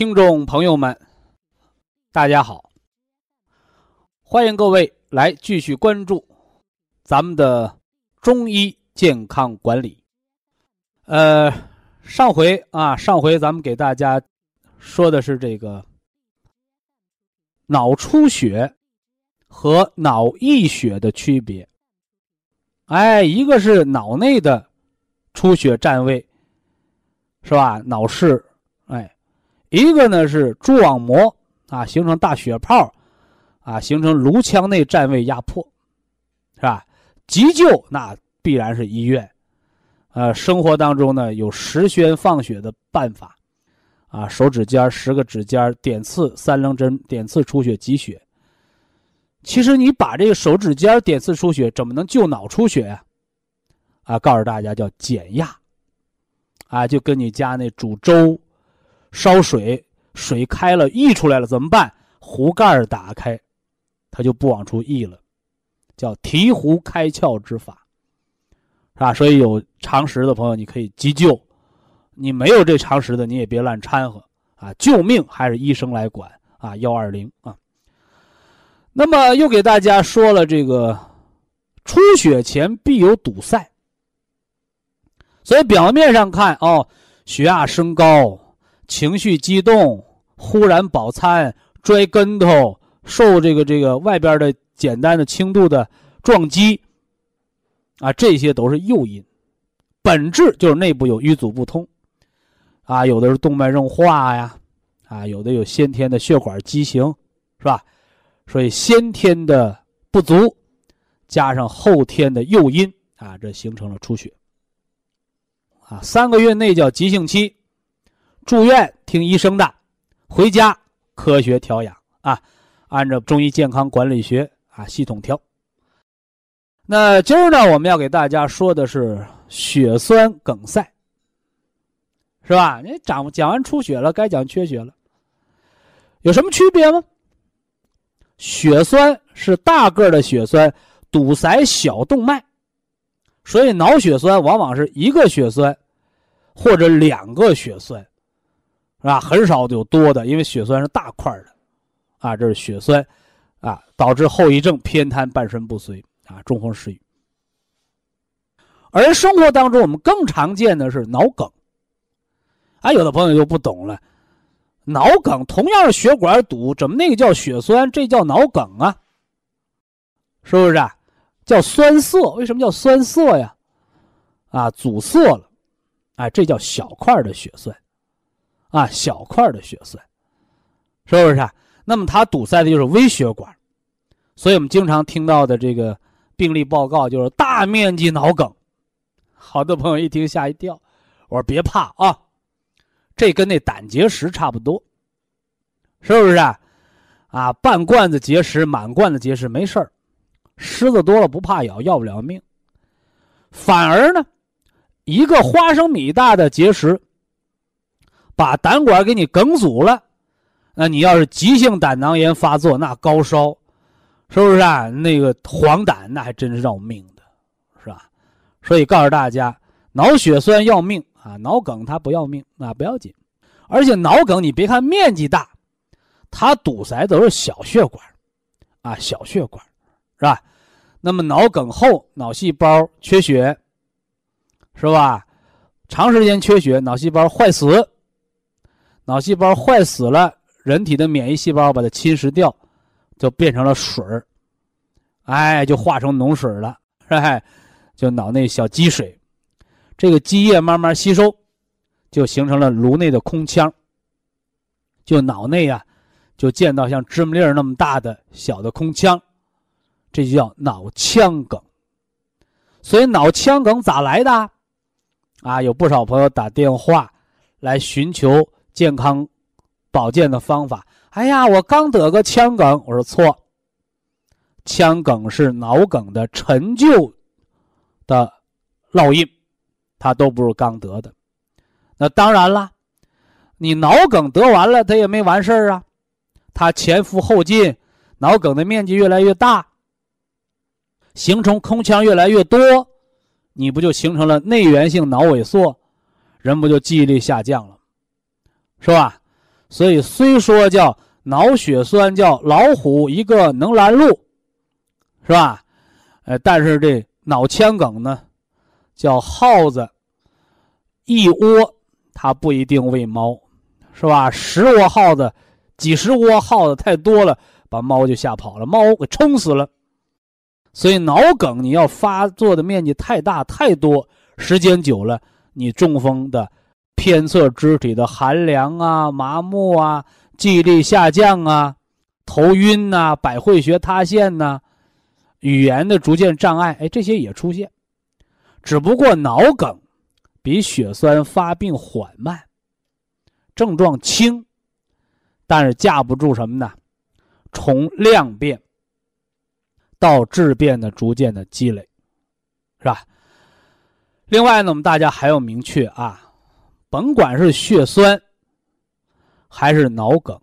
听众朋友们，大家好！欢迎各位来继续关注咱们的中医健康管理。呃，上回啊，上回咱们给大家说的是这个脑出血和脑溢血的区别。哎，一个是脑内的出血占位，是吧？脑室，一个呢是蛛网膜啊形成大血泡，啊形成颅腔内占位压迫，是吧？急救那必然是医院，呃，生活当中呢有十宣放血的办法，啊，手指尖十个指尖点刺三棱针点刺出血挤血。其实你把这个手指尖点刺出血，怎么能救脑出血呀？啊，告诉大家叫减压，啊，就跟你家那煮粥。烧水，水开了溢出来了怎么办？壶盖打开，它就不往出溢了，叫提壶开窍之法，是吧？所以有常识的朋友，你可以急救；你没有这常识的，你也别乱掺和啊！救命还是医生来管啊！幺二零啊。那么又给大家说了这个，出血前必有堵塞，所以表面上看哦，血压升高。情绪激动，忽然饱餐，摔跟头，受这个这个外边的简单的轻度的撞击，啊，这些都是诱因，本质就是内部有瘀阻不通，啊，有的是动脉硬化呀，啊，有的有先天的血管畸形，是吧？所以先天的不足，加上后天的诱因，啊，这形成了出血，啊，三个月内叫急性期。住院听医生的，回家科学调养啊，按照中医健康管理学啊系统调。那今儿呢，我们要给大家说的是血栓梗塞，是吧？你讲讲完出血了，该讲缺血了，有什么区别吗？血栓是大个的血栓堵塞小动脉，所以脑血栓往往是一个血栓或者两个血栓。是吧？很少有多的，因为血栓是大块的，啊，这是血栓，啊，导致后遗症偏瘫、半身不遂，啊，中风失语。而生活当中我们更常见的是脑梗，啊，有的朋友就不懂了，脑梗同样是血管堵，怎么那个叫血栓，这叫脑梗啊？是不是啊？叫栓塞？为什么叫栓塞呀？啊，阻塞了，哎，这叫小块的血栓。啊，小块的血栓，是不是啊？那么它堵塞的就是微血管，所以我们经常听到的这个病例报告就是大面积脑梗。好多朋友一听吓一跳，我说别怕啊，这跟那胆结石差不多，是不是啊？啊，半罐子结石、满罐子结石没事儿，虱子多了不怕咬，要不了命。反而呢，一个花生米大的结石。把胆管给你梗阻了，那你要是急性胆囊炎发作，那高烧，是不是啊？那个黄疸，那还真是要命的，是吧？所以告诉大家，脑血栓要命啊，脑梗它不要命，那不要紧。而且脑梗你别看面积大，它堵塞都是小血管，啊，小血管，是吧？那么脑梗后，脑细胞缺血，是吧？长时间缺血，脑细胞坏死。脑细胞坏死了，人体的免疫细胞把它侵蚀掉，就变成了水儿，哎，就化成脓水了，哎，就脑内小积水，这个积液慢慢吸收，就形成了颅内的空腔，就脑内啊，就见到像芝麻粒儿那么大的小的空腔，这就叫脑腔梗。所以脑腔梗咋来的？啊，有不少朋友打电话来寻求。健康保健的方法，哎呀，我刚得个腔梗，我说错，腔梗是脑梗的陈旧的烙印，它都不是刚得的。那当然了，你脑梗得完了，它也没完事儿啊，它前赴后继，脑梗的面积越来越大，形成空腔越来越多，你不就形成了内源性脑萎缩，人不就记忆力下降了？是吧？所以虽说叫脑血栓叫老虎一个能拦路，是吧？呃，但是这脑腔梗呢，叫耗子一窝，它不一定喂猫，是吧？十窝耗子、几十窝耗子太多了，把猫就吓跑了，猫给冲死了。所以脑梗你要发作的面积太大太多，时间久了，你中风的。偏侧肢体的寒凉啊、麻木啊、记忆力下降啊、头晕呐、百会穴塌陷呐、语言的逐渐障碍，哎，这些也出现。只不过脑梗比血栓发病缓慢，症状轻，但是架不住什么呢？从量变到质变的逐渐的积累，是吧？另外呢，我们大家还要明确啊。甭管是血栓，还是脑梗，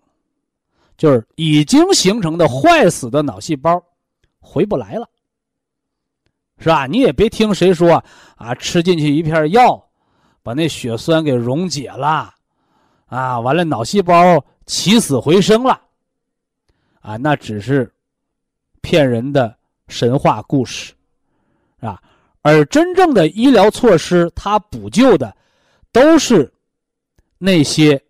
就是已经形成的坏死的脑细胞，回不来了，是吧？你也别听谁说啊，吃进去一片药，把那血栓给溶解了，啊，完了脑细胞起死回生了，啊，那只是骗人的神话故事，啊，而真正的医疗措施，它补救的。都是那些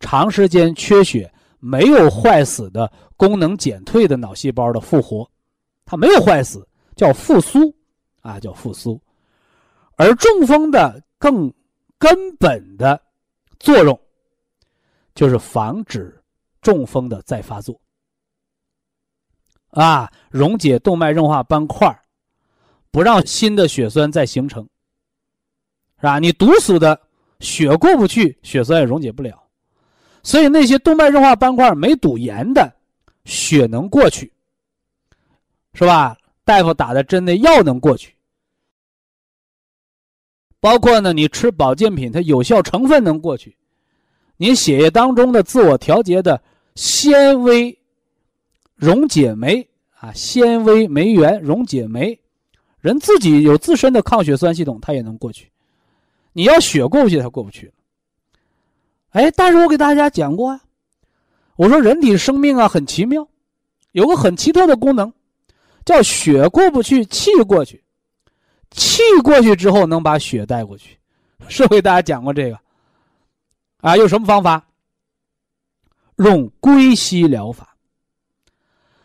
长时间缺血、没有坏死的功能减退的脑细胞的复活，它没有坏死，叫复苏，啊，叫复苏。而中风的更根本的作用，就是防止中风的再发作，啊，溶解动脉硬化斑块，不让新的血栓再形成，是吧？你堵死的。血过不去，血栓也溶解不了，所以那些动脉硬化斑块没堵严的，血能过去，是吧？大夫打的针的药能过去，包括呢，你吃保健品，它有效成分能过去，你血液当中的自我调节的纤维溶解酶啊，纤维酶原溶解酶，人自己有自身的抗血栓系统，它也能过去。你要血过不去，它过不去。哎，但是我给大家讲过啊，我说人体生命啊很奇妙，有个很奇特的功能，叫血过不去，气过去，气过去之后能把血带过去，是不给大家讲过这个。啊，用什么方法？用归西疗法。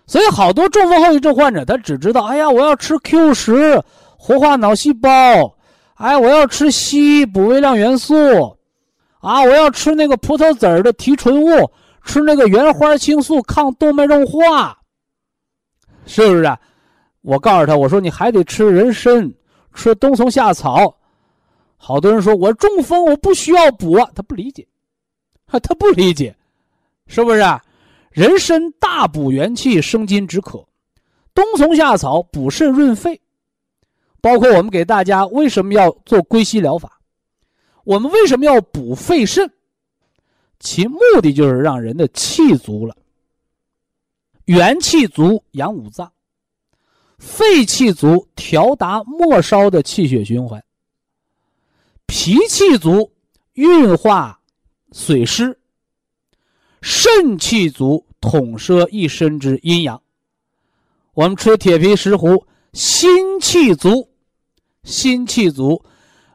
所以好多中风后遗症患者，他只知道，哎呀，我要吃 Q 十，活化脑细胞。哎，我要吃硒补微量元素，啊，我要吃那个葡萄籽的提纯物，吃那个原花青素抗动脉硬化，是不是？我告诉他，我说你还得吃人参，吃冬虫夏草。好多人说我中风，我不需要补，他不理解，他不理解，是不是？人参大补元气，生津止渴；冬虫夏草补肾润肺。包括我们给大家为什么要做归西疗法？我们为什么要补肺肾？其目的就是让人的气足了，元气足养五脏，肺气足调达末梢的气血循环，脾气足运化水湿，肾气足统摄一身之阴阳。我们吃铁皮石斛，心气足。心气足，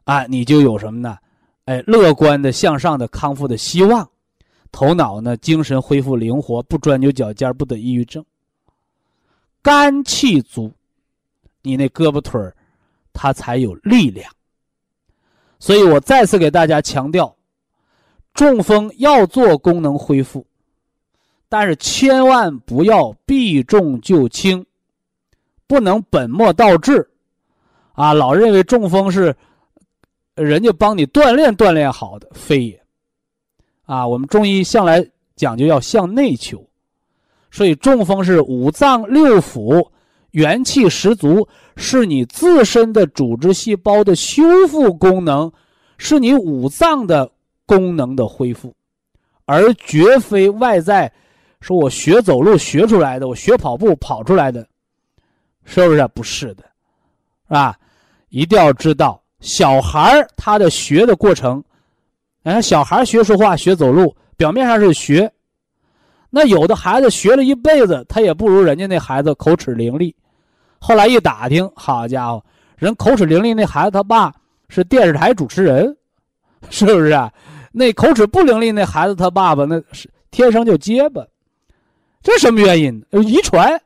啊，你就有什么呢？哎，乐观的、向上的、康复的希望，头脑呢，精神恢复灵活，不钻牛角尖，不得抑郁症。肝气足，你那胳膊腿儿，它才有力量。所以我再次给大家强调，中风要做功能恢复，但是千万不要避重就轻，不能本末倒置。啊，老认为中风是人家帮你锻炼锻炼好的，非也。啊，我们中医向来讲究要向内求，所以中风是五脏六腑元气十足，是你自身的组织细胞的修复功能，是你五脏的功能的恢复，而绝非外在。说我学走路学出来的，我学跑步跑出来的，是不是？不是的，是吧？一定要知道，小孩他的学的过程，哎，小孩学说话、学走路，表面上是学，那有的孩子学了一辈子，他也不如人家那孩子口齿伶俐。后来一打听，好家伙，人口齿伶俐那孩子他爸是电视台主持人，是不是啊？那口齿不伶俐那孩子他爸爸那是天生就结巴，这什么原因？遗传，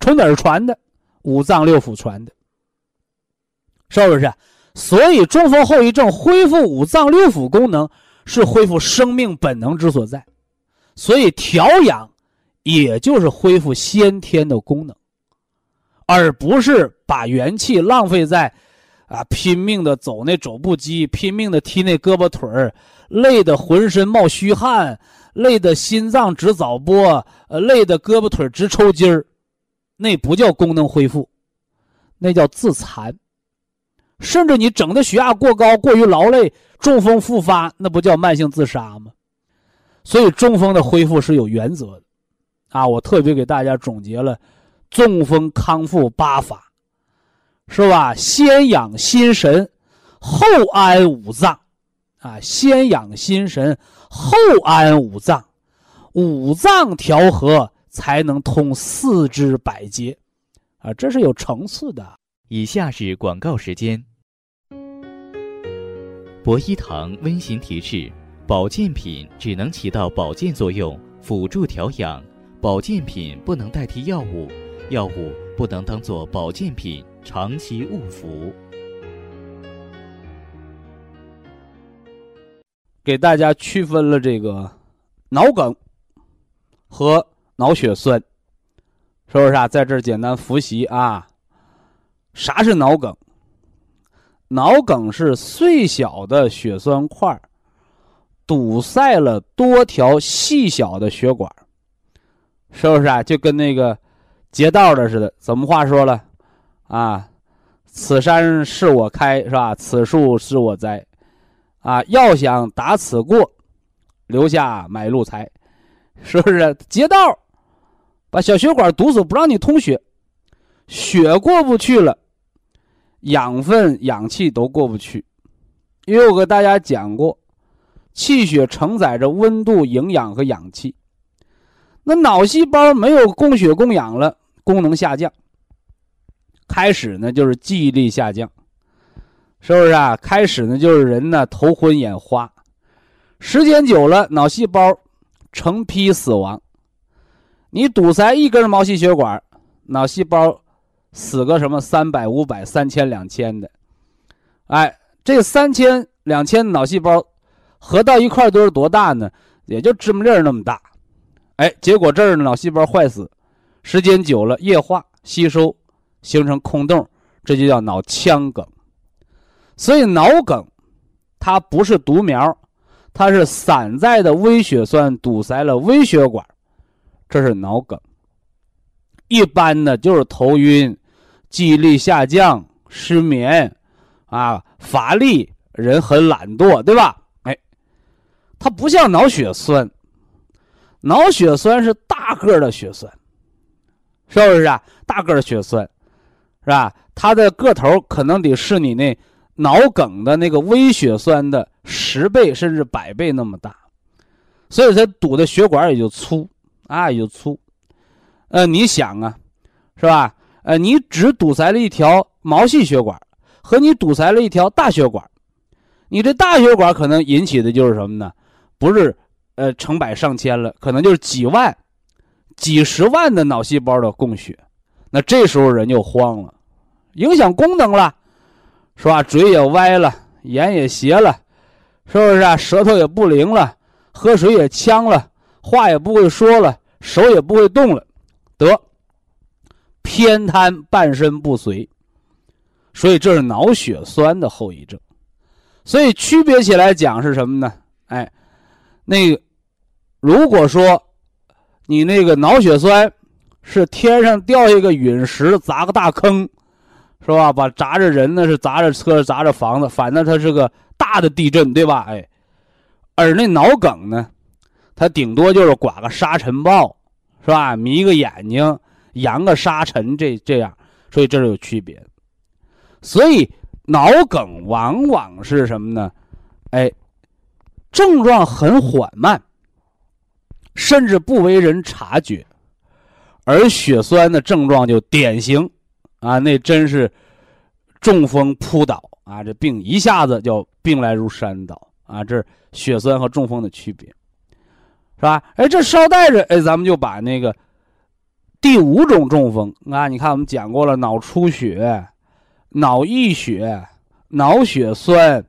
从哪儿传的？五脏六腑传的，是不是？所以中风后遗症恢复五脏六腑功能是恢复生命本能之所在，所以调养也就是恢复先天的功能。而不是把元气浪费在，啊，拼命的走那肘部肌，拼命的踢那胳膊腿儿，累得浑身冒虚汗，累得心脏直早搏，呃，累得胳膊腿直抽筋儿，那不叫功能恢复，那叫自残。甚至你整的血压过高，过于劳累，中风复发，那不叫慢性自杀吗？所以中风的恢复是有原则的，啊，我特别给大家总结了。中风康复八法，是吧？先养心神，后安五脏，啊，先养心神，后安五脏，五脏调和才能通四肢百节，啊，这是有层次的。以下是广告时间。博一堂温馨提示：保健品只能起到保健作用，辅助调养，保健品不能代替药物。药物不能当做保健品长期误服。给大家区分了这个脑梗和脑血栓，是不是啊？在这儿简单复习啊。啥是脑梗？脑梗是碎小的血栓块堵塞了多条细小的血管，是不是啊？就跟那个。劫道的似的，怎么话说了？啊，此山是我开，是吧？此树是我栽，啊，要想打此过，留下买路财，是不是？劫道，把小血管堵死，不让你通血，血过不去了，养分、氧气都过不去。因为我给大家讲过，气血承载着温度、营养和氧气，那脑细胞没有供血供氧了。功能下降，开始呢就是记忆力下降，是不是啊？开始呢就是人呢头昏眼花，时间久了脑细胞成批死亡。你堵塞一根毛细血管，脑细胞死个什么三百、五百、三千、两千的，哎，这三千、两千脑细胞合到一块都是多大呢？也就芝麻粒那么大，哎，结果这儿脑细胞坏死。时间久了，液化吸收，形成空洞，这就叫脑腔梗。所以脑梗，它不是独苗，它是散在的微血栓堵塞了微血管，这是脑梗。一般呢就是头晕、记忆力下降、失眠，啊，乏力，人很懒惰，对吧？哎，它不像脑血栓，脑血栓是大个的血栓。是不是啊？大个的血栓，是吧？它的个头可能得是你那脑梗的那个微血栓的十倍甚至百倍那么大，所以它堵的血管也就粗啊，也就粗。呃，你想啊，是吧？呃，你只堵塞了一条毛细血管，和你堵塞了一条大血管，你这大血管可能引起的就是什么呢？不是呃成百上千了，可能就是几万。几十万的脑细胞的供血，那这时候人就慌了，影响功能了，是吧？嘴也歪了，眼也斜了，是不是啊？舌头也不灵了，喝水也呛了，话也不会说了，手也不会动了，得偏瘫，半身不遂。所以这是脑血栓的后遗症。所以区别起来讲是什么呢？哎，那个如果说。你那个脑血栓，是天上掉一个陨石砸个大坑，是吧？把砸着人呢，是砸着车，砸着房子，反正它是个大的地震，对吧？哎，而那脑梗呢，它顶多就是刮个沙尘暴，是吧？迷个眼睛，扬个沙尘，这这样，所以这是有区别。所以脑梗往往是什么呢？哎，症状很缓慢。甚至不为人察觉，而血栓的症状就典型，啊，那真是中风扑倒啊，这病一下子就病来如山倒啊，这是血栓和中风的区别，是吧？哎，这捎带着，哎，咱们就把那个第五种中风啊，你看我们讲过了，脑出血、脑溢血、脑血栓、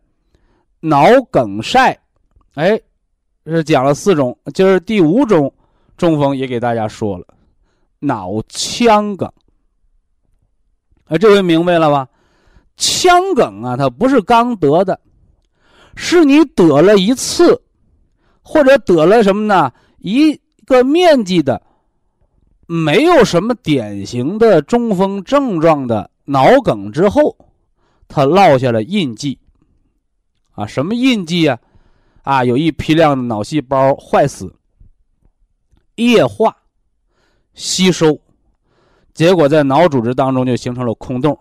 脑梗塞，哎。是讲了四种，今儿第五种中风也给大家说了，脑腔梗。哎，这回明白了吧？腔梗啊，它不是刚得的，是你得了一次，或者得了什么呢？一个面积的，没有什么典型的中风症状的脑梗之后，它落下了印记。啊，什么印记啊？啊，有一批量的脑细胞坏死、液化、吸收，结果在脑组织当中就形成了空洞。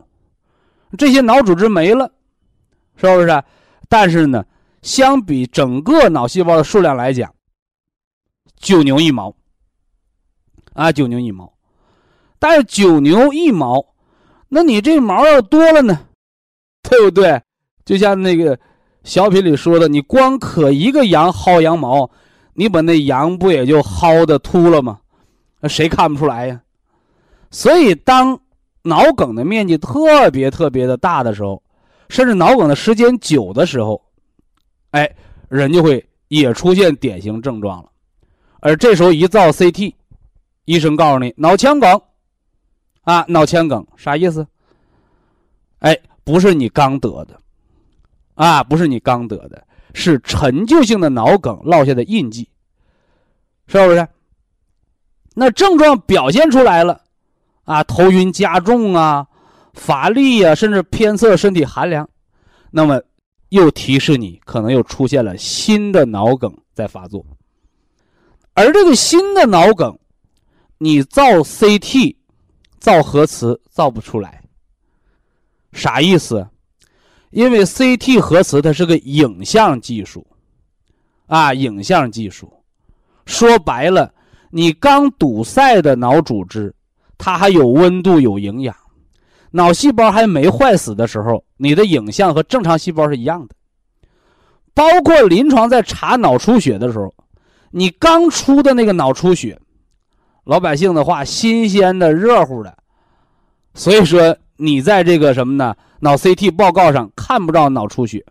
这些脑组织没了，是不是？但是呢，相比整个脑细胞的数量来讲，九牛一毛。啊，九牛一毛。但是九牛一毛，那你这毛要多了呢，对不对？就像那个。小品里说的，你光可一个羊薅羊毛，你把那羊不也就薅的秃了吗？谁看不出来呀？所以，当脑梗的面积特别特别的大的时候，甚至脑梗的时间久的时候，哎，人就会也出现典型症状了。而这时候一造 CT，医生告诉你脑腔梗，啊，脑腔梗啥意思？哎，不是你刚得的。啊，不是你刚得的，是陈旧性的脑梗落下的印记，是不是？那症状表现出来了，啊，头晕加重啊，乏力啊，甚至偏侧身体寒凉，那么又提示你可能又出现了新的脑梗在发作，而这个新的脑梗，你造 CT、造核磁造不出来，啥意思？因为 CT 核磁它是个影像技术，啊，影像技术，说白了，你刚堵塞的脑组织，它还有温度、有营养，脑细胞还没坏死的时候，你的影像和正常细胞是一样的。包括临床在查脑出血的时候，你刚出的那个脑出血，老百姓的话，新鲜的、热乎的，所以说。你在这个什么呢？脑 CT 报告上看不到脑出血，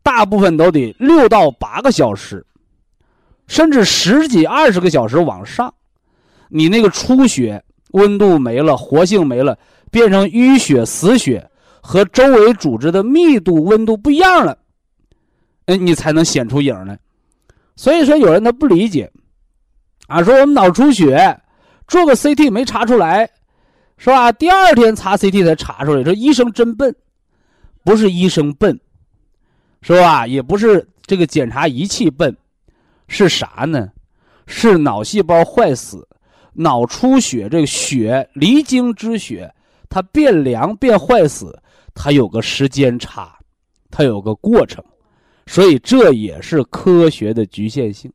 大部分都得六到八个小时，甚至十几二十个小时往上，你那个出血温度没了，活性没了，变成淤血、死血，和周围组织的密度、温度不一样了，哎，你才能显出影来。所以说，有人他不理解，啊，说我们脑出血，做个 CT 没查出来。是吧？第二天查 CT 才查出来，说医生真笨，不是医生笨，是吧？也不是这个检查仪器笨，是啥呢？是脑细胞坏死，脑出血，这个血离经之血，它变凉变坏死，它有个时间差，它有个过程，所以这也是科学的局限性。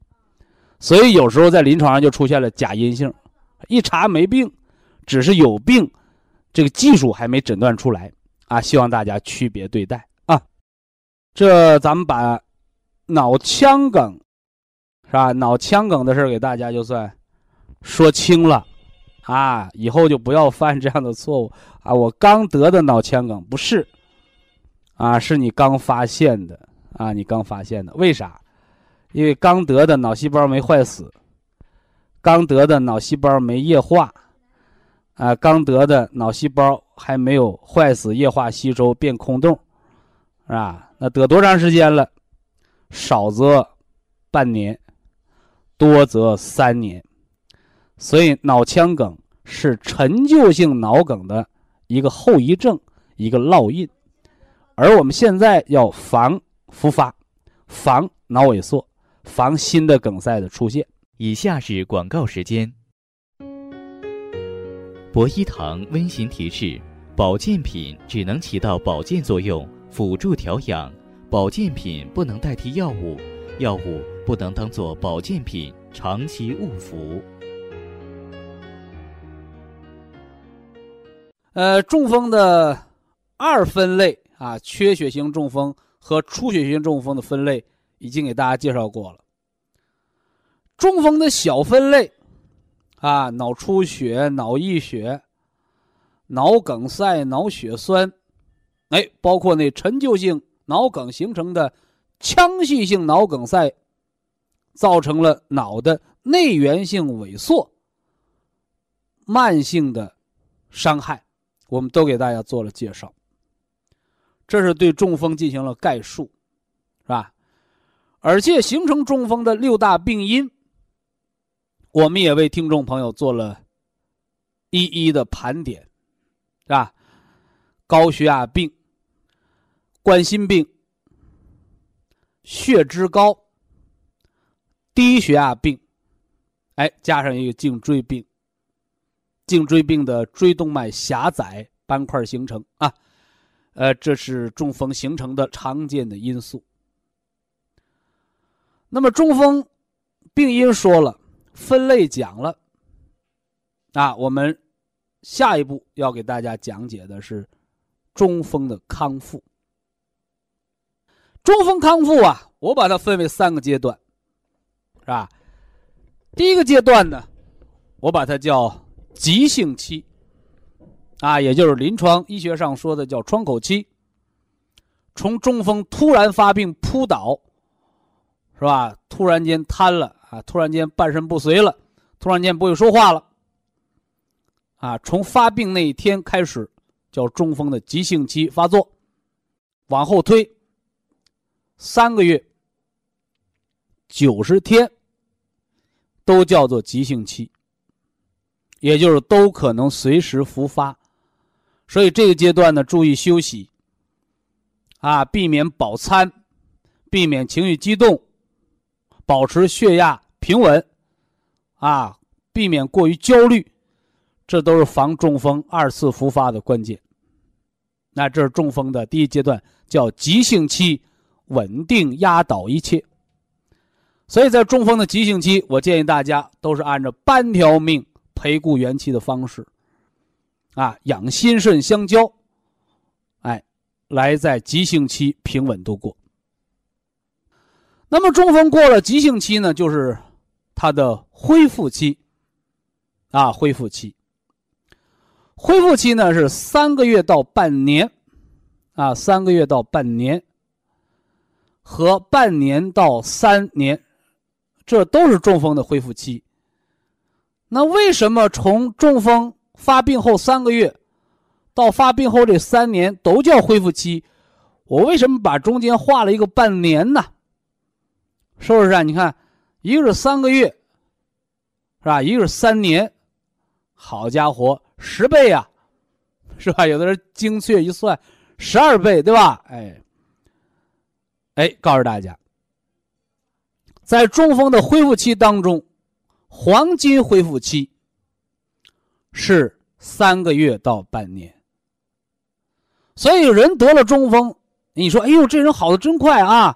所以有时候在临床上就出现了假阴性，一查没病。只是有病，这个技术还没诊断出来啊！希望大家区别对待啊。这咱们把脑腔梗是吧？脑腔梗的事给大家就算说清了啊，以后就不要犯这样的错误啊！我刚得的脑腔梗不是啊，是你刚发现的啊，你刚发现的，为啥？因为刚得的脑细胞没坏死，刚得的脑细胞没液化。啊，刚得的脑细胞还没有坏死、液化、吸收变空洞，是吧？那得多长时间了？少则半年，多则三年。所以脑腔梗是陈旧性脑梗的一个后遗症，一个烙印。而我们现在要防复发，防脑萎缩，防新的梗塞的出现。以下是广告时间。博一堂温馨提示：保健品只能起到保健作用，辅助调养；保健品不能代替药物，药物不能当做保健品。长期误服。呃，中风的二分类啊，缺血性中风和出血性中风的分类已经给大家介绍过了。中风的小分类啊，脑出血、脑溢血、脑梗塞、脑血栓，哎，包括那陈旧性脑梗形成的腔隙性脑梗塞，造成了脑的内源性萎缩、慢性的伤害。我们都给大家做了介绍，这是对中风进行了概述，而且形成中风的六大病因，我们也为听众朋友做了一一的盘点，是吧？高血压病、冠心病、血脂高、低血压病，哎，加上一个颈椎病。颈椎病的椎动脉狭窄斑块形成啊，呃，这是中风形成的常见的因素。那么中风病因说了，分类讲了，啊，我们下一步要给大家讲解的是中风的康复。中风康复啊，我把它分为三个阶段，是吧？第一个阶段呢，我把它叫。急性期，啊，也就是临床医学上说的叫窗口期。从中风突然发病扑倒，是吧？突然间瘫了啊，突然间半身不遂了，突然间不会说话了，啊，从发病那一天开始叫中风的急性期发作，往后推三个月、九十天，都叫做急性期。也就是都可能随时复发，所以这个阶段呢，注意休息，啊，避免饱餐，避免情绪激动，保持血压平稳，啊，避免过于焦虑，这都是防中风二次复发的关键。那这是中风的第一阶段，叫急性期，稳定压倒一切。所以在中风的急性期，我建议大家都是按照半条命。培固元气的方式，啊，养心肾相交，哎，来在急性期平稳度过。那么中风过了急性期呢，就是它的恢复期，啊，恢复期。恢复期呢是三个月到半年，啊，三个月到半年，和半年到三年，这都是中风的恢复期。那为什么从中风发病后三个月，到发病后这三年都叫恢复期？我为什么把中间画了一个半年呢？是不是啊？你看，一个是三个月，是吧？一个是三年，好家伙，十倍呀，是吧？有的人精确一算，十二倍，对吧？哎，哎，告诉大家，在中风的恢复期当中。黄金恢复期是三个月到半年，所以人得了中风，你说：“哎呦，这人好的真快啊！”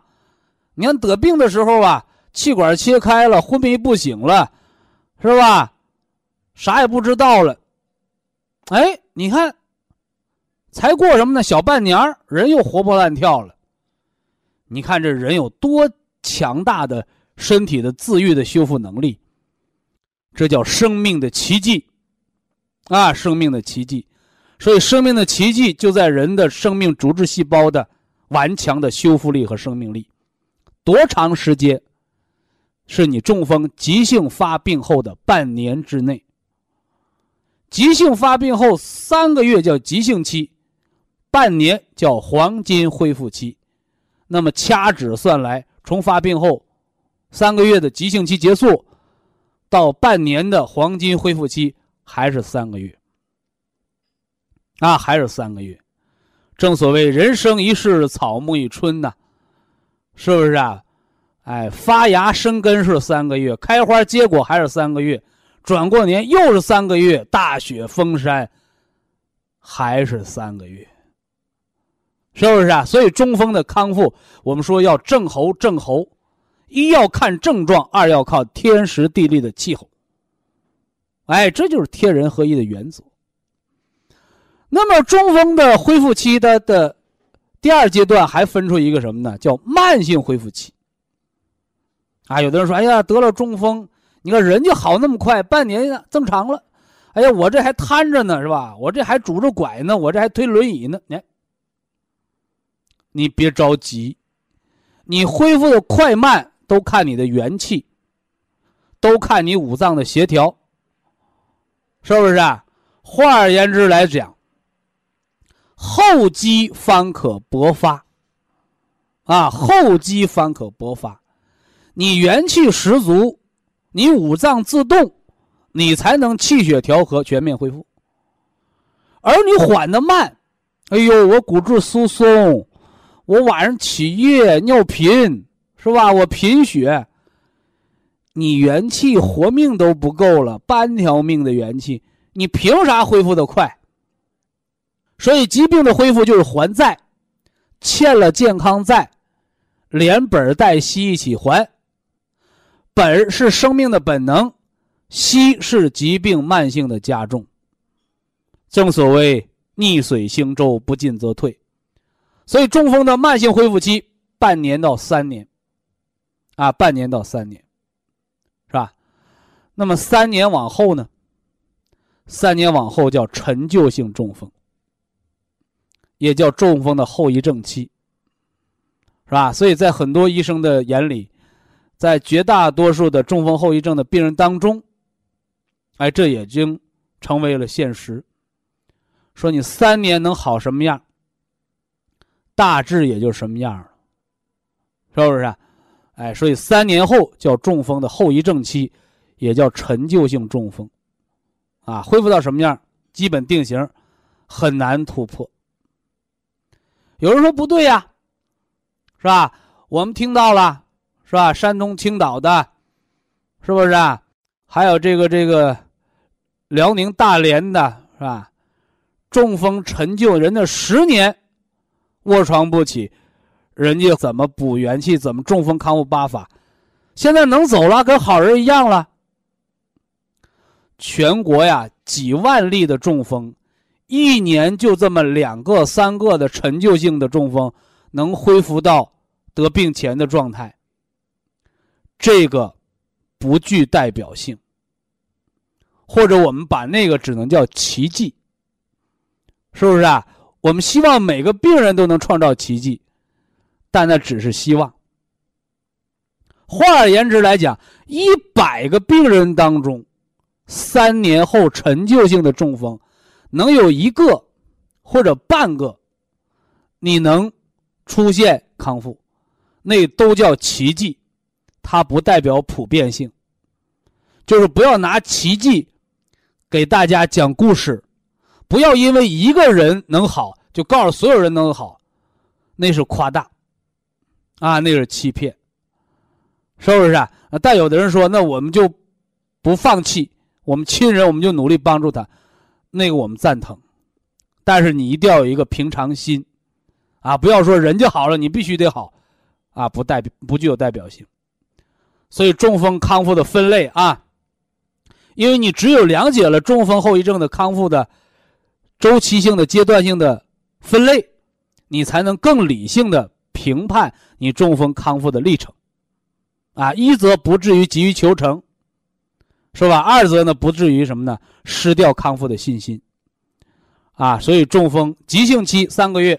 你看得病的时候啊，气管切开了，昏迷不醒了，是吧？啥也不知道了。哎，你看，才过什么呢？小半年人又活蹦乱跳了。你看这人有多强大的身体的自愈的修复能力。这叫生命的奇迹，啊，生命的奇迹，所以生命的奇迹就在人的生命组织细胞的顽强的修复力和生命力。多长时间？是你中风急性发病后的半年之内。急性发病后三个月叫急性期，半年叫黄金恢复期。那么掐指算来，从发病后三个月的急性期结束。到半年的黄金恢复期还是三个月，啊，还是三个月。正所谓人生一世，草木一春呐，是不是啊？哎，发芽生根是三个月，开花结果还是三个月，转过年又是三个月，大雪封山还是三个月，是不是啊？所以中风的康复，我们说要正候正候，一要看症状，二要靠天时地利的气候。哎，这就是天人合一的原则。那么中风的恢复期，它的第二阶段还分出一个什么呢？叫慢性恢复期。啊，有的人说：“哎呀，得了中风，你看人就好那么快，半年正常了。哎呀，我这还瘫着呢，是吧？我这还拄着拐呢，我这还推轮椅呢。你，你别着急，你恢复的快慢都看你的元气，都看你五脏的协调，是不是啊？换而言之来讲，厚积方可薄发。啊，厚积方可薄发。”你元气十足，你五脏自动，你才能气血调和，全面恢复。而你缓的慢，哎呦，我骨质疏松，我晚上起夜尿频，是吧？我贫血，你元气活命都不够了，半条命的元气，你凭啥恢复的快？所以疾病的恢复就是还债，欠了健康债，连本带息一起还。本是生命的本能，息是疾病慢性的加重。正所谓逆水行舟，不进则退。所以中风的慢性恢复期半年到三年，啊，半年到三年，是吧？那么三年往后呢？三年往后叫陈旧性中风，也叫中风的后遗症期，是吧？所以在很多医生的眼里。在绝大多数的中风后遗症的病人当中，哎，这已经成为了现实。说你三年能好什么样？大致也就什么样了，是不是？哎，所以三年后叫中风的后遗症期，也叫陈旧性中风，啊，恢复到什么样？基本定型，很难突破。有人说不对呀，是吧？我们听到了。是吧？山东青岛的，是不是啊？还有这个这个，辽宁大连的，是吧？中风陈旧，人家十年卧床不起，人家怎么补元气？怎么中风康复八法？现在能走了，跟好人一样了。全国呀，几万例的中风，一年就这么两个、三个的陈旧性的中风，能恢复到得病前的状态。这个不具代表性，或者我们把那个只能叫奇迹，是不是啊？我们希望每个病人都能创造奇迹，但那只是希望。换而言之来讲，一百个病人当中，三年后陈旧性的中风，能有一个或者半个，你能出现康复，那都叫奇迹。它不代表普遍性，就是不要拿奇迹给大家讲故事，不要因为一个人能好就告诉所有人能好，那是夸大，啊，那是欺骗，是不是啊？但有的人说，那我们就不放弃，我们亲人我们就努力帮助他，那个我们赞同，但是你一定要有一个平常心，啊，不要说人家好了你必须得好，啊，不代表不具有代表性。所以中风康复的分类啊，因为你只有了解了中风后遗症的康复的周期性的阶段性的分类，你才能更理性的评判你中风康复的历程。啊，一则不至于急于求成，是吧？二则呢不至于什么呢？失掉康复的信心。啊，所以中风急性期三个月，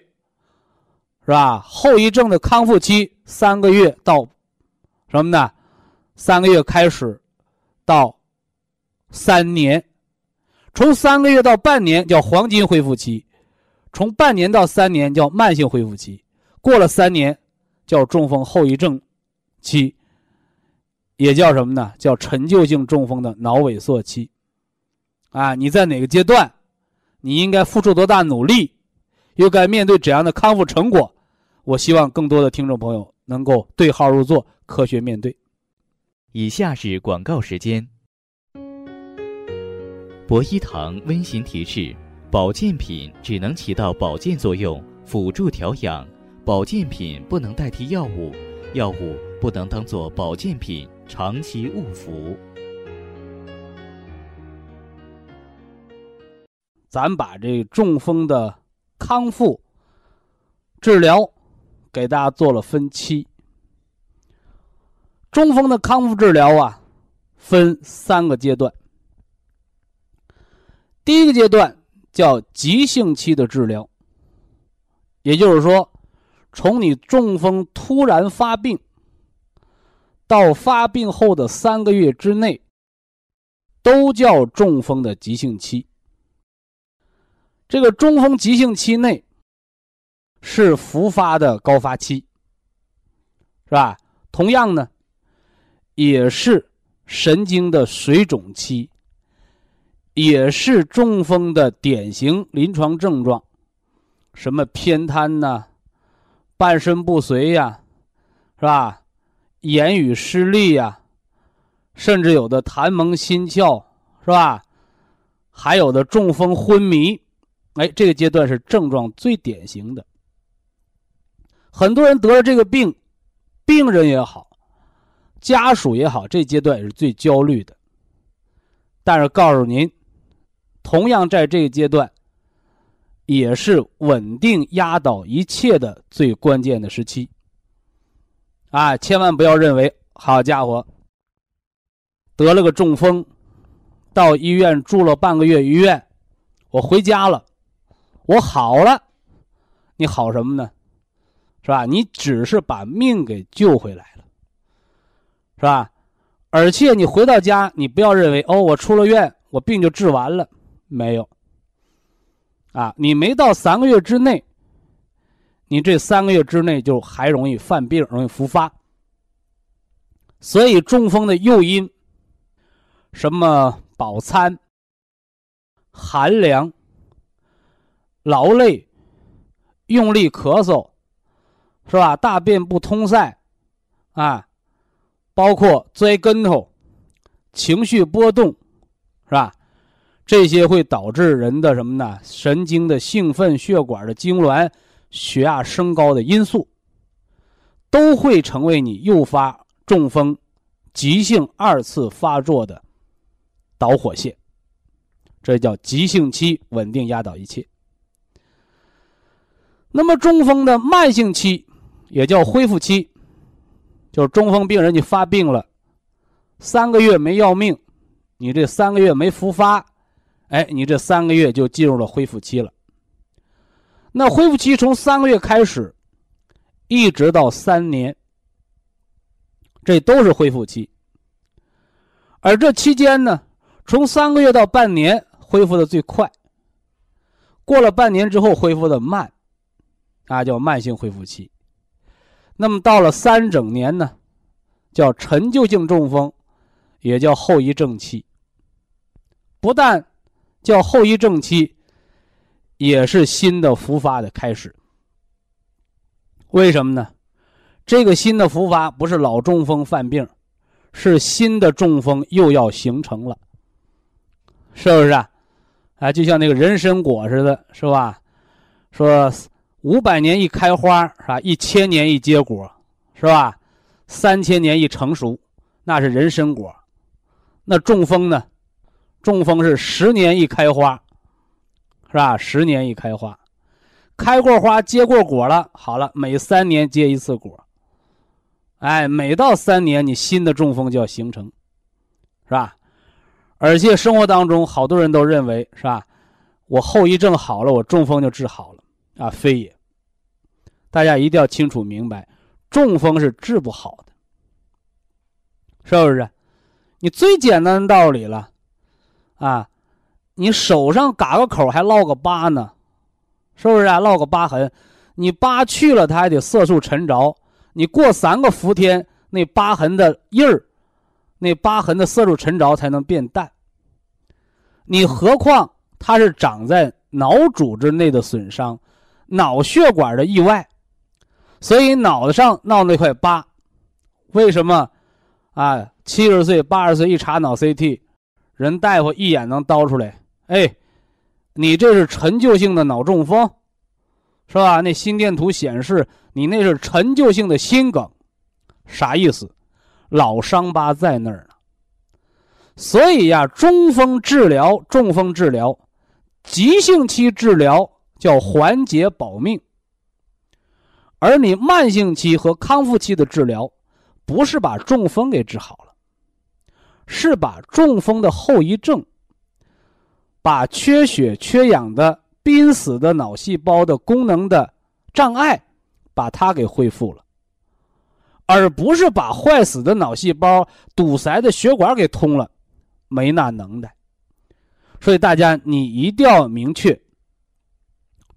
是吧？后遗症的康复期三个月到什么呢？三个月开始，到三年，从三个月到半年叫黄金恢复期，从半年到三年叫慢性恢复期，过了三年叫中风后遗症期，也叫什么呢？叫陈旧性中风的脑萎缩期。啊，你在哪个阶段？你应该付出多大努力？又该面对怎样的康复成果？我希望更多的听众朋友能够对号入座，科学面对。以下是广告时间。博一堂温馨提示：保健品只能起到保健作用，辅助调养；保健品不能代替药物，药物。不能当做保健品长期误服。咱把这中风的康复治疗给大家做了分期。中风的康复治疗啊，分三个阶段。第一个阶段叫急性期的治疗，也就是说，从你中风突然发病到发病后的三个月之内，都叫中风的急性期。这个中风急性期内是复发的高发期，是吧？同样呢。也是神经的水肿期，也是中风的典型临床症状，什么偏瘫呐、半身不遂呀，是吧？言语失利呀，甚至有的痰蒙心窍，是吧？还有的中风昏迷，哎，这个阶段是症状最典型的。很多人得了这个病，病人也好。家属也好，这阶段也是最焦虑的。但是告诉您，同样在这个阶段，也是稳定压倒一切的最关键的时期。啊，千万不要认为，好家伙，得了个中风，到医院住了半个月医院，我回家了，我好了，你好什么呢？是吧？你只是把命给救回来了。是吧？而且你回到家，你不要认为哦，我出了院，我病就治完了，没有。啊，你没到三个月之内，你这三个月之内就还容易犯病，容易复发。所以中风的诱因，什么饱餐、寒凉、劳累、用力咳嗽，是吧？大便不通塞，啊。包括摔跟头、情绪波动，是吧？这些会导致人的什么呢？神经的兴奋、血管的痉挛、血压升高的因素，都会成为你诱发中风急性二次发作的导火线。这叫急性期稳定压倒一切。那么中风的慢性期也叫恢复期。就是中风病人，你发病了，三个月没要命，你这三个月没复发，哎，你这三个月就进入了恢复期了。那恢复期从三个月开始，一直到三年，这都是恢复期。而这期间呢，从三个月到半年恢复的最快，过了半年之后恢复的慢，啊，叫慢性恢复期。那么到了三整年呢，叫陈旧性中风，也叫后遗症期。不但叫后遗症期，也是新的复发的开始。为什么呢？这个新的复发不是老中风犯病，是新的中风又要形成了，是不是啊？啊，就像那个人参果似的，是吧？说。五百年一开花是吧？一千年一结果，是吧？三千年一成熟，那是人参果。那中风呢？中风是十年一开花，是吧？十年一开花，开过花结过果了，好了，每三年结一次果。哎，每到三年，你新的中风就要形成，是吧？而且生活当中，好多人都认为是吧？我后遗症好了，我中风就治好了啊，非也。大家一定要清楚明白，中风是治不好的，是不是？你最简单的道理了，啊，你手上嘎个口还落个疤呢，是不是啊？落个疤痕，你疤去了，它还得色素沉着，你过三个伏天，那疤痕的印儿，那疤痕的色素沉着才能变淡。你何况它是长在脑组织内的损伤，脑血管的意外。所以脑子上闹那块疤，为什么？啊，七十岁、八十岁一查脑 CT，人大夫一眼能刀出来。哎，你这是陈旧性的脑中风，是吧？那心电图显示你那是陈旧性的心梗，啥意思？老伤疤在那儿呢。所以呀，中风治疗、中风治疗、急性期治疗叫缓解保命，而你慢性期和康复期的治疗，不是把中风给治好了，是把中风的后遗症、把缺血缺氧的濒死的脑细胞的功能的障碍，把它给恢复了，而不是把坏死的脑细胞、堵塞的血管给通了。没那能耐，所以大家你一定要明确，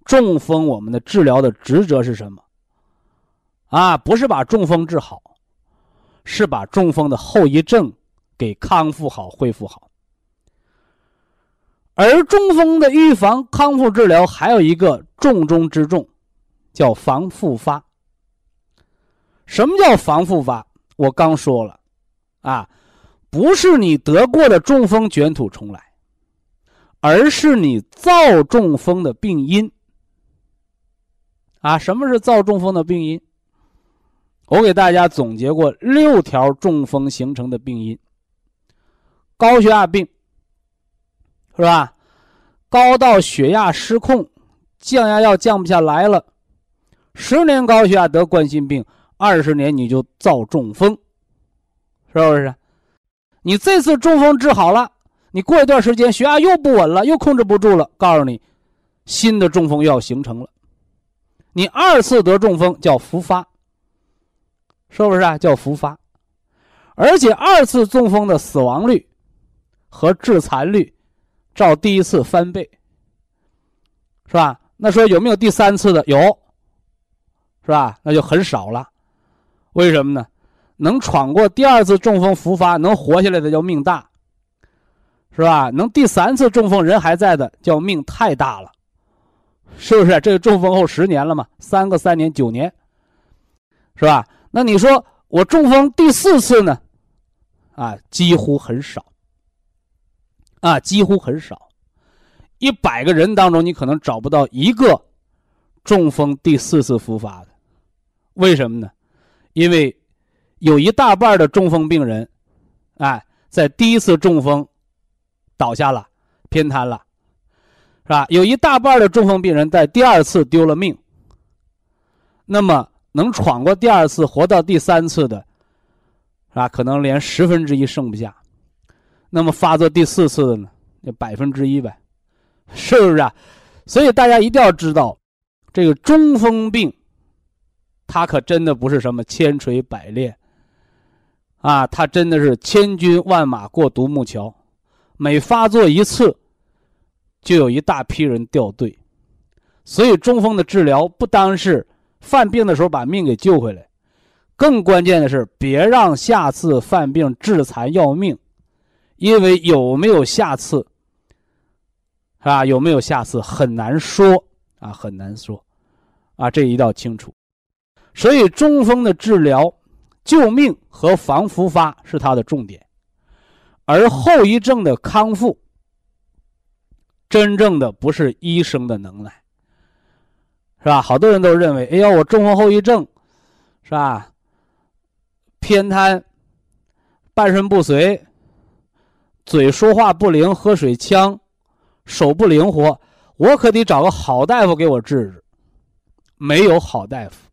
中风我们的治疗的职责是什么？啊，不是把中风治好，是把中风的后遗症给康复好、恢复好。而中风的预防康复治疗还有一个重中之重，叫防复发。什么叫防复发？我刚说了，啊。不是你得过的中风卷土重来，而是你造中风的病因。啊，什么是造中风的病因？我给大家总结过六条中风形成的病因：高血压病，是吧？高到血压失控，降压药降不下来了，十年高血压得冠心病，二十年你就造中风，是不是？你这次中风治好了，你过一段时间血压又不稳了，又控制不住了。告诉你，新的中风又要形成了。你二次得中风叫复发，是不是啊？叫复发，而且二次中风的死亡率和致残率照第一次翻倍，是吧？那说有没有第三次的？有，是吧？那就很少了。为什么呢？能闯过第二次中风复发，能活下来的叫命大，是吧？能第三次中风人还在的叫命太大了，是不是？这个中风后十年了嘛？三个三年九年，是吧？那你说我中风第四次呢？啊，几乎很少，啊，几乎很少，一百个人当中你可能找不到一个中风第四次复发的，为什么呢？因为。有一大半的中风病人，哎，在第一次中风倒下了，偏瘫了，是吧？有一大半的中风病人在第二次丢了命。那么能闯过第二次、活到第三次的，是吧？可能连十分之一剩不下。那么发作第四次的呢？那百分之一呗，是不是啊？所以大家一定要知道，这个中风病，它可真的不是什么千锤百炼。啊，它真的是千军万马过独木桥，每发作一次，就有一大批人掉队。所以中风的治疗不单是犯病的时候把命给救回来，更关键的是别让下次犯病致残要命，因为有没有下次，是吧？有没有下次很难说啊，很难说，啊，这一定要清楚。所以中风的治疗。救命和防复发是它的重点，而后遗症的康复，真正的不是医生的能耐，是吧？好多人都认为，哎呀，我中风后遗症，是吧？偏瘫，半身不遂，嘴说话不灵，喝水呛，手不灵活，我可得找个好大夫给我治治。没有好大夫。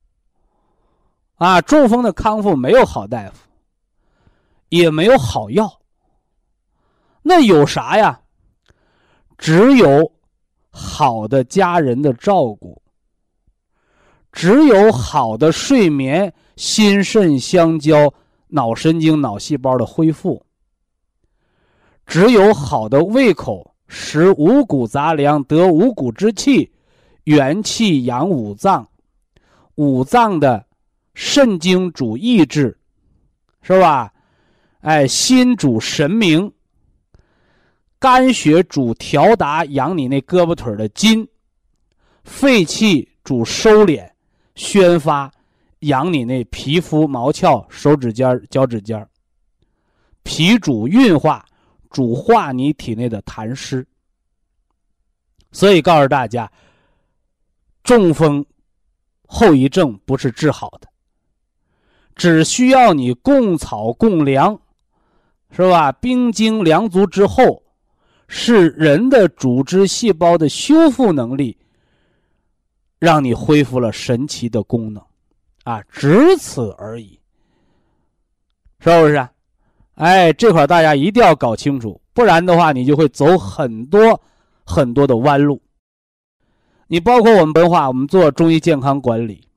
啊，中风的康复没有好大夫，也没有好药。那有啥呀？只有好的家人的照顾，只有好的睡眠、心肾相交、脑神经、脑细胞的恢复，只有好的胃口，食五谷杂粮，得五谷之气，元气养五脏，五脏的。肾经主意志，是吧？哎，心主神明，肝血主调达养你那胳膊腿的筋，肺气主收敛宣发养你那皮肤毛窍手指尖脚趾尖脾主运化主化你体内的痰湿。所以告诉大家，中风后遗症不是治好的。只需要你供草供粮，是吧？兵精粮足之后，是人的组织细胞的修复能力，让你恢复了神奇的功能，啊，只此而已，是不是？哎，这块大家一定要搞清楚，不然的话，你就会走很多很多的弯路。你包括我们文化，我们做中医健康管理，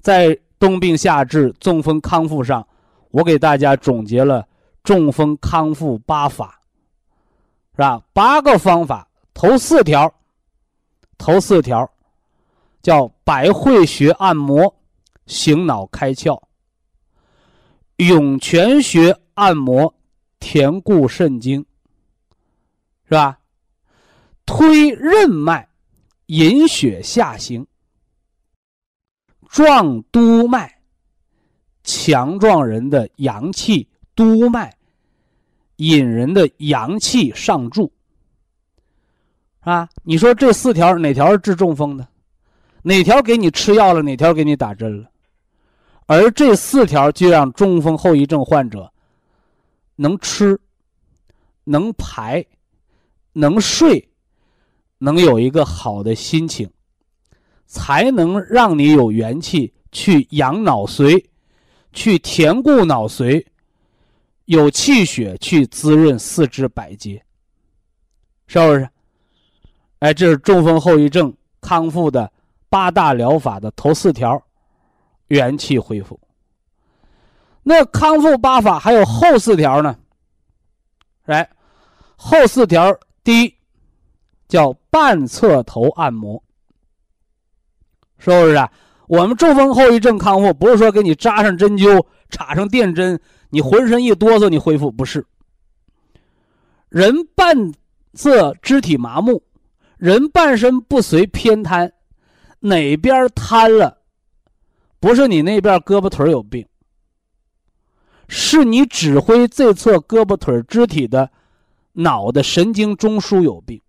在冬病夏治、中风康复上，我给大家总结了中风康复八法，是吧？八个方法，头四条，头四条叫百会穴按摩，醒脑开窍；涌泉穴按摩，填固肾精，是吧？推任脉。引血下行，壮督脉，强壮人的阳气；督脉，引人的阳气上注。啊，你说这四条哪条是治中风的？哪条给你吃药了？哪条给你打针了？而这四条就让中风后遗症患者能吃、能排、能睡。能有一个好的心情，才能让你有元气去养脑髓，去填固脑髓，有气血去滋润四肢百节，是不是？哎，这是中风后遗症康复的八大疗法的头四条，元气恢复。那康复八法还有后四条呢？来，后四条第一。叫半侧头按摩，是不是啊？我们中风后遗症康复不是说给你扎上针灸、插上电针，你浑身一哆嗦你恢复，不是。人半侧肢体麻木，人半身不遂偏瘫，哪边瘫了？不是你那边胳膊腿有病，是你指挥这侧胳膊腿肢体的脑的神经中枢有病。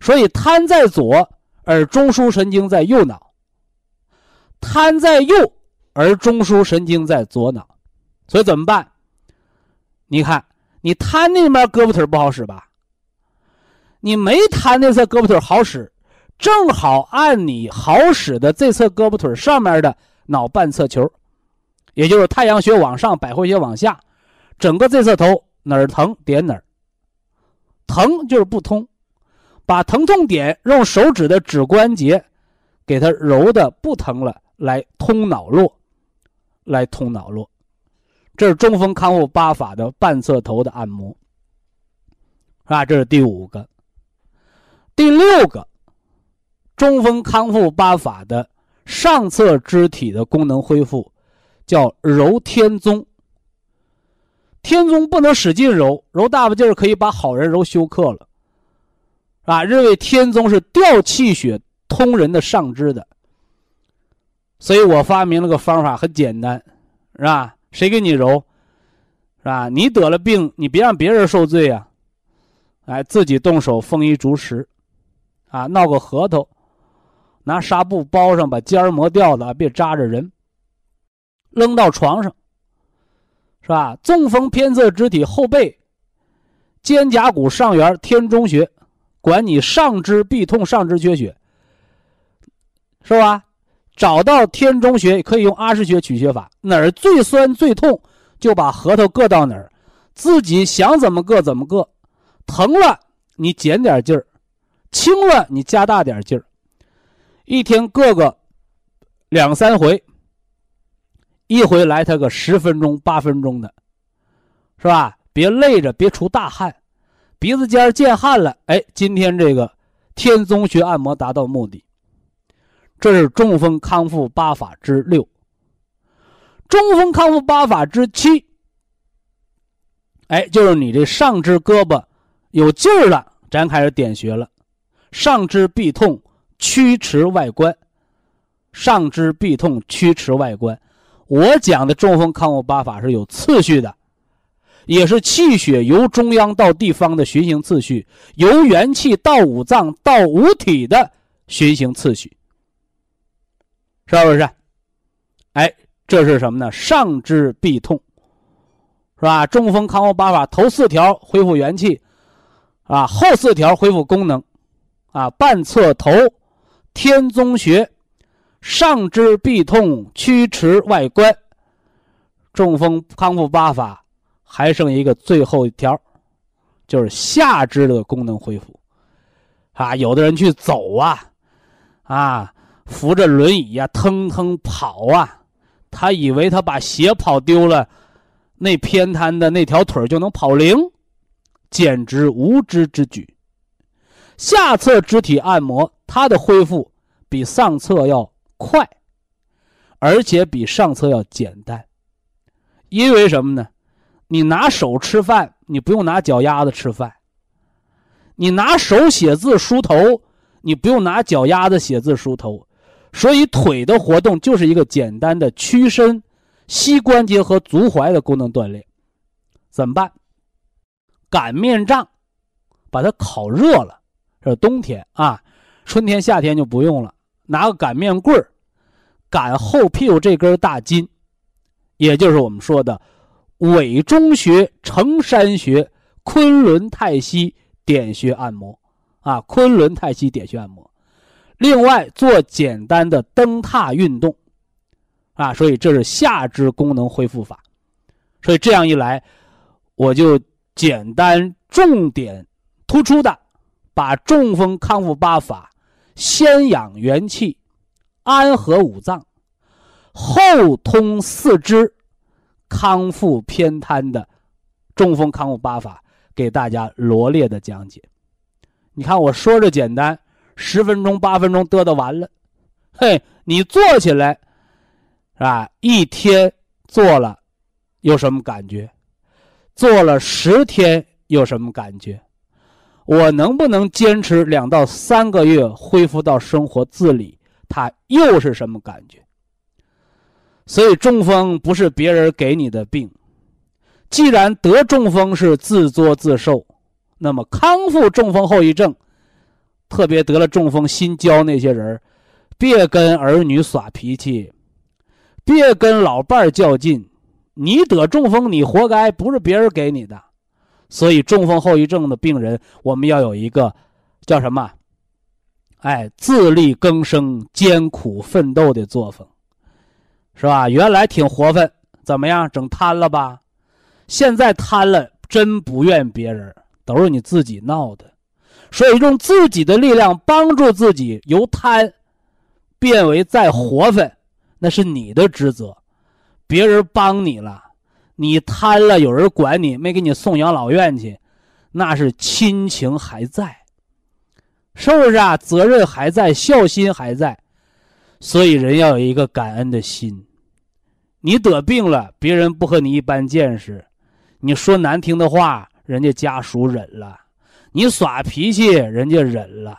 所以瘫在左，而中枢神经在右脑；瘫在右，而中枢神经在左脑。所以怎么办？你看，你瘫那边胳膊腿不好使吧？你没瘫那侧胳膊腿好使，正好按你好使的这侧胳膊腿上面的脑半侧球，也就是太阳穴往上，百会穴往下，整个这侧头哪儿疼点哪儿，疼就是不通。把疼痛点用手指的指关节，给它揉的不疼了，来通脑络，来通脑络，这是中风康复八法的半侧头的按摩，是吧？这是第五个，第六个，中风康复八法的上侧肢体的功能恢复，叫揉天宗。天宗不能使劲揉，揉大把劲儿可以把好人揉休克了。啊，认为天宗是调气血、通人的上肢的，所以我发明了个方法，很简单，是吧？谁给你揉，是吧？你得了病，你别让别人受罪啊！哎，自己动手，丰衣足食，啊，闹个核桃，拿纱布包上，把尖儿磨掉了，别扎着人，扔到床上，是吧？中风偏侧肢体后背，肩胛骨上缘天中穴。管你上肢臂痛、上肢缺血，是吧？找到天中穴，可以用阿是穴取穴法，哪儿最酸最痛，就把核桃硌到哪儿，自己想怎么硌怎么硌，疼了你减点劲儿，轻了你加大点劲儿，一天硌个两三回，一回来他个十分钟、八分钟的，是吧？别累着，别出大汗。鼻子尖儿见汗了，哎，今天这个天宗穴按摩达到目的。这是中风康复八法之六。中风康复八法之七，哎，就是你这上肢胳膊有劲儿了，咱开始点穴了。上肢臂痛，曲池外观。上肢臂痛，曲池外观。我讲的中风康复八法是有次序的。也是气血由中央到地方的循行次序，由元气到五脏到五体的循行次序，是不是？哎，这是什么呢？上肢必痛，是吧？中风康复八法头四条恢复元气，啊，后四条恢复功能，啊，半侧头，天宗穴，上肢必痛，曲池外观。中风康复八法还剩一个最后一条，就是下肢的功能恢复。啊，有的人去走啊，啊，扶着轮椅呀，腾腾跑啊，他以为他把鞋跑丢了，那偏瘫的那条腿就能跑灵，简直无知之举。下侧肢体按摩，它的恢复比上侧要快，而且比上册要简单。因为什么呢？你拿手吃饭，你不用拿脚丫子吃饭。你拿手写字梳头，你不用拿脚丫子写字梳头，所以腿的活动就是一个简单的屈伸、膝关节和足踝的功能锻炼。怎么办？擀面杖，把它烤热了。这冬天啊，春天、夏天就不用了。拿个擀面棍儿，擀后屁股这根大筋，也就是我们说的委中穴、承山穴、昆仑太溪。点穴按摩，啊，昆仑太溪点穴按摩。另外做简单的蹬踏运动，啊，所以这是下肢功能恢复法。所以这样一来，我就简单重点突出的，把中风康复八法先养元气，安和五脏，后通四肢，康复偏瘫的中风康复八法。给大家罗列的讲解，你看我说着简单，十分钟八分钟得得完了，嘿，你做起来，是吧？一天做了，有什么感觉？做了十天有什么感觉？我能不能坚持两到三个月恢复到生活自理？它又是什么感觉？所以中风不是别人给你的病。既然得中风是自作自受，那么康复中风后遗症，特别得了中风新交那些人，别跟儿女耍脾气，别跟老伴儿较劲。你得中风，你活该，不是别人给你的。所以中风后遗症的病人，我们要有一个叫什么？哎，自力更生、艰苦奋斗的作风，是吧？原来挺活泛，怎么样？整瘫了吧？现在瘫了，真不怨别人，都是你自己闹的。所以用自己的力量帮助自己，由瘫变为再活泛，那是你的职责。别人帮你了，你瘫了，有人管你，没给你送养老院去，那是亲情还在，是不是啊？责任还在，孝心还在，所以人要有一个感恩的心。你得病了，别人不和你一般见识。你说难听的话，人家家属忍了；你耍脾气，人家忍了，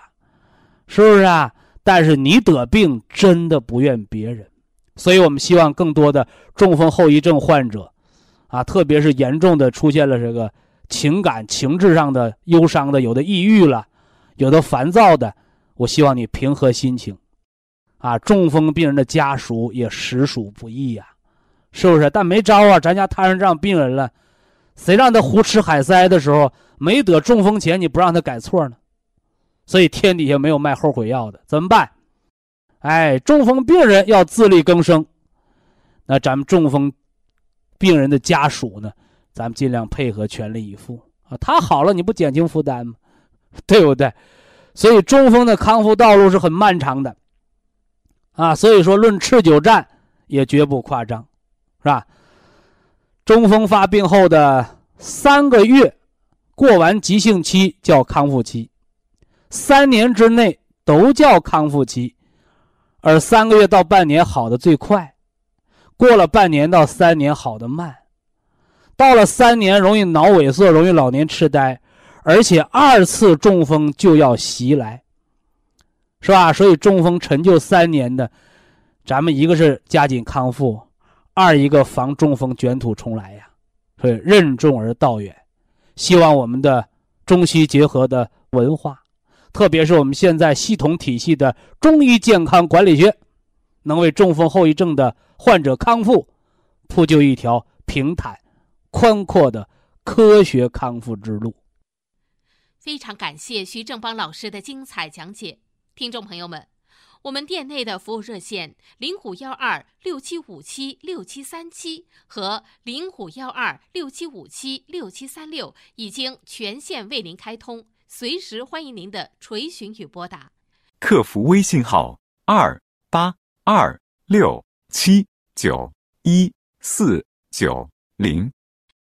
是不是啊？但是你得病，真的不怨别人。所以我们希望更多的中风后遗症患者，啊，特别是严重的出现了这个情感情志上的忧伤的，有的抑郁了，有的烦躁的，我希望你平和心情。啊，中风病人的家属也实属不易呀，是不是？但没招啊，咱家摊上这样病人了。谁让他胡吃海塞的时候没得中风前你不让他改错呢？所以天底下没有卖后悔药的，怎么办？哎，中风病人要自力更生，那咱们中风病人的家属呢，咱们尽量配合，全力以赴啊。他好了，你不减轻负担吗？对不对？所以中风的康复道路是很漫长的啊。所以说，论持久战也绝不夸张，是吧？中风发病后的三个月，过完急性期叫康复期，三年之内都叫康复期，而三个月到半年好的最快，过了半年到三年好的慢，到了三年容易脑萎缩，容易老年痴呆，而且二次中风就要袭来，是吧？所以中风陈旧三年的，咱们一个是加紧康复。二一个防中风卷土重来呀，所以任重而道远。希望我们的中西结合的文化，特别是我们现在系统体系的中医健康管理学，能为中风后遗症的患者康复，铺就一条平坦、宽阔的科学康复之路。非常感谢徐正邦老师的精彩讲解，听众朋友们，我们店内的服务热线零五幺二六七五七六七三七和零五幺二六七五七六七三六已经全线为您开通，随时欢迎您的垂询与拨打。客服微信号二八二六七九一四九零，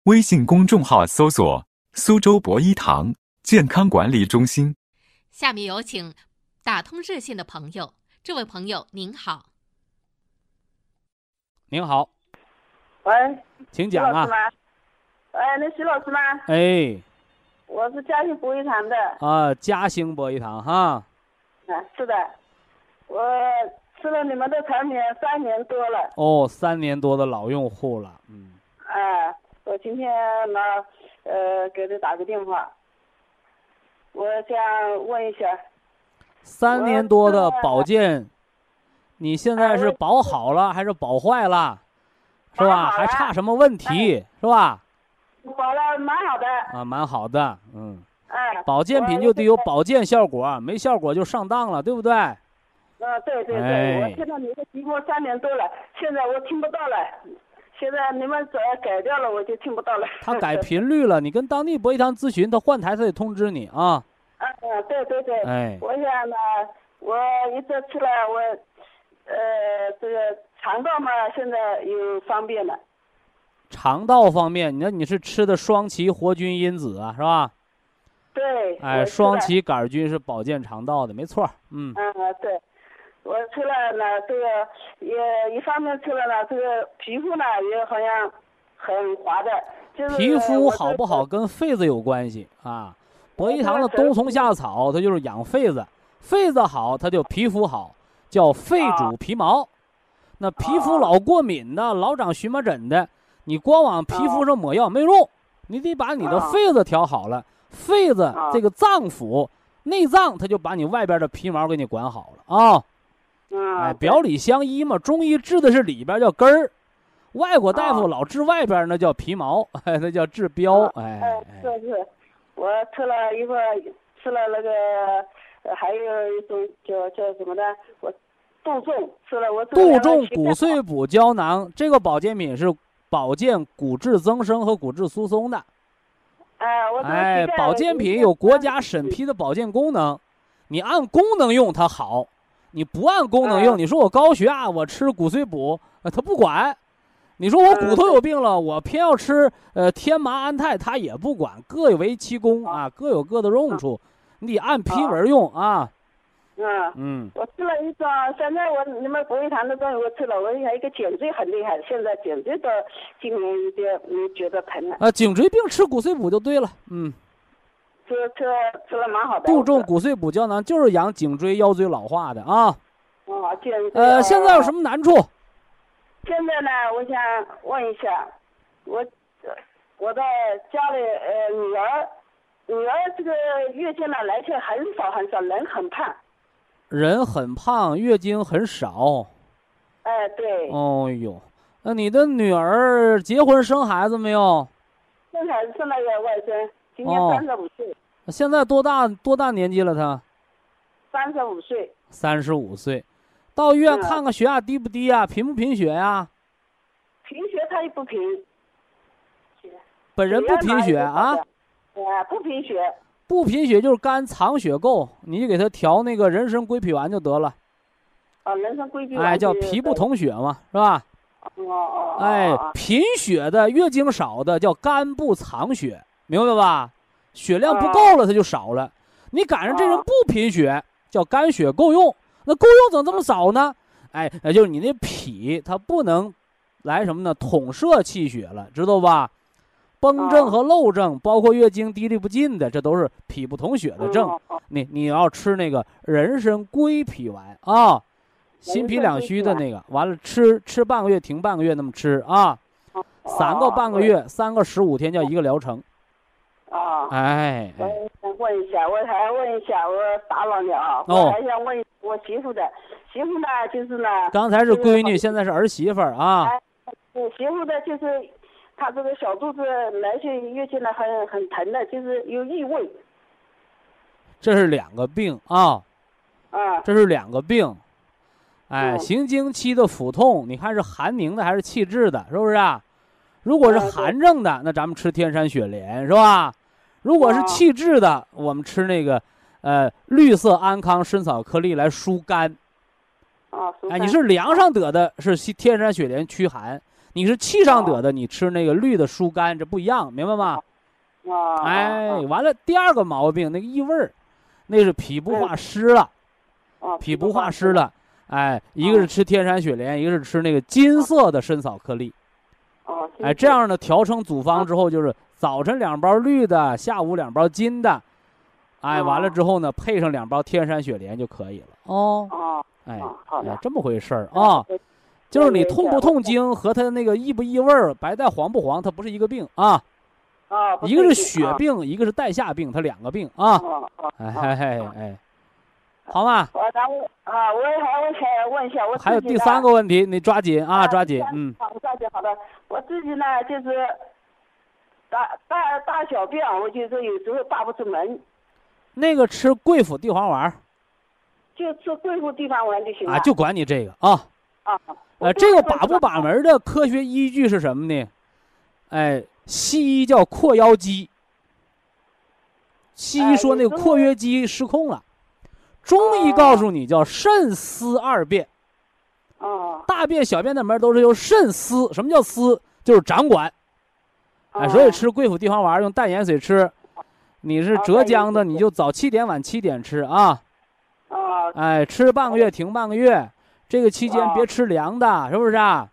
微信公众号搜索“苏州博医堂”。健康管理中心。下面有请打通热线的朋友。这位朋友您好。您好。喂，请讲啊。哎，那徐老师吗？哎。我是嘉兴博一堂的。啊，嘉兴博一堂哈。啊，是的。我吃了你们的产品三年多了。哦，三年多的老用户了，嗯。哎，我今天呢，呃，给他打个电话。我想问一下，三年多的保健，你现在是保好了还是保坏了，是吧？还差什么问题，是吧？保了蛮好的。啊，蛮好的，嗯。哎。保健品就得有保健效果，没效果就上当了，对不对？啊，对对对，我听到你的直播三年多了，现在我听不到了。现在你们只要改掉了，我就听不到了。他改 频率了，你跟当地博医堂咨询，他换台他得通知你啊。啊对对对。哎。我想呢，我一直吃了，我，呃，这个肠道嘛，现在有方便了。肠道方面，你看你是吃的双歧活菌因子啊，是吧？对。哎，双歧杆菌是保健肠道的，没错。嗯。嗯对。我吃了呢，这个也一方面吃了呢，这个皮肤呢也好像很滑的，就是皮肤好不好跟痱子有关系啊。博医堂的冬虫夏草，它就是养痱子，痱子好，它就皮肤好，叫痱主皮毛。那皮肤老过敏的，老长荨麻疹的，你光往皮肤上抹药没用，你得把你的痱子调好了。痱子这个脏腑内脏，它就把你外边的皮毛给你管好了啊。哎，表里相依嘛。中医治的是里边叫根儿，外国大夫老治外边那叫皮毛，哎，那叫治标。哎，是是，我吃了一个，吃了那个，还有一种叫叫什么的，我杜仲吃了我。杜仲骨碎补胶囊，这个保健品是保健骨质增生和骨质疏松的。哎，我哎，保健品有国家审批的保健功能，你按功能用它好。你不按功能用，你说我高血压，我吃骨髓补，呃他不管；你说我骨头有病了，我偏要吃呃天麻安泰，他也不管。各为其功啊，各有各的用处，你得按批文用啊。嗯嗯，我吃了一个，现在我你们博医堂的东西我吃了，我还一个颈椎很厉害，现在颈椎的今年有点嗯觉得疼了。啊，颈椎病吃骨髓补就对了，嗯。吃吃吃了蛮好的。杜仲骨碎补胶囊就是养颈椎腰椎老化的啊。呃，现在有什么难处？现在呢，我想问一下，我我在家里呃，女儿女儿这个月经呢来去很少很少，人很胖。人很胖，月经很少。哎，对。哦哟，那你的女儿结婚生孩子没有？生孩子生了个外甥。今年三十五岁，现在多大多大年纪了？他三十五岁。三十五岁，到医院看看血压低不低呀？贫不贫血呀？贫血他也不贫。本人不贫血啊？啊，不贫血。不贫血就是肝藏血够，你就给他调那个人参归脾丸就得了。啊，人参归脾丸。哎，叫脾不统血嘛，是吧？哦哦。哎，贫血的、月经少的叫肝不藏血。明白吧？血量不够了，它就少了。你赶上这人不贫血，叫肝血够用。那够用怎么这么少呢？哎，那就是你那脾它不能来什么呢？统摄气血了，知道吧？崩症和漏症，包括月经滴沥不尽的，这都是脾不统血的症。你你要吃那个人参归脾丸啊，心脾两虚的那个，完了吃吃半个月，停半个月，那么吃啊，三个半个月，三个十五天叫一个疗程。啊，哎，我想问一下，我还问一下，我打扰你啊，我还想问我媳妇的，媳媳妇呢，就是呢。刚才是闺女，现在是儿媳妇啊。我媳妇的，就是她这个小肚子来去月经呢，很很疼的，就是有异味。这是两个病啊。啊。这是两个病。哎，行经期的腹痛，你看是寒凝的还是气滞的，是不是啊？如果是寒症的，那咱们吃天山雪莲，是吧？如果是气滞的，我们吃那个，呃，绿色安康参草颗粒来疏肝。哎，你是凉上得的，是天山雪莲驱寒；你是气上得的，你吃那个绿的疏肝，这不一样，明白吗？啊。哎，完了，第二个毛病，那个异味儿，那是脾不化湿了。脾不化湿了。哎，一个是吃天山雪莲，一个是吃那个金色的参草颗粒。哦。哎，这样呢调成组方之后，就是早晨两包绿的，下午两包金的。哎，完了之后呢，配上两包天山雪莲就可以了。哦。哦。哎，哎，这么回事儿啊。就是你痛不痛经和它那个异不异味儿、白带黄不黄，它不是一个病啊。啊。一个是血病，一个是带下病，它两个病啊。哦哦。哎嘿嘿哎。好吗？我咱们啊，我还我想问一下，我还有第三个问题，你抓紧啊，抓紧，嗯。好，抓紧，好的。我自己呢，就是大大大小便，我就是有时候大不出门。那个吃桂附地黄丸。就吃桂附地黄丸就行了。啊，就管你这个啊。啊。呃，这个把不把门的科学依据是什么呢？哎，西医叫括约肌。西医说那个括约肌失控了。中医告诉你叫肾司二便，哦，大便小便的门都是由肾司。什么叫司？就是掌管。哎，所以吃贵府地黄丸用淡盐水吃。你是浙江的，你就早七点晚七点吃啊。啊。哎，吃半个月停半个月，这个期间别吃凉的，是不是啊？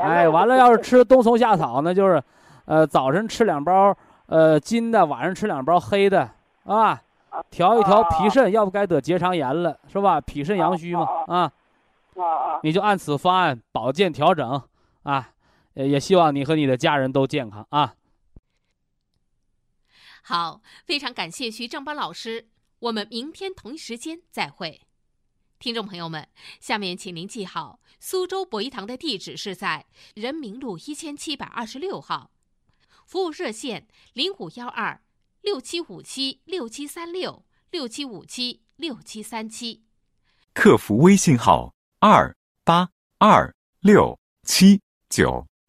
哎，完了，要是吃冬虫夏草呢，就是，呃，早晨吃两包呃金的，晚上吃两包黑的，啊。调一调脾肾，要不该得结肠炎了，是吧？脾肾阳虚嘛，啊，你就按此方案保健调整，啊，也希望你和你的家人都健康啊。好，非常感谢徐正邦老师，我们明天同一时间再会。听众朋友们，下面请您记好，苏州博一堂的地址是在人民路一千七百二十六号，服务热线零五幺二。六七五七六七三六六七五七六七三七，客服微信号二八二六七九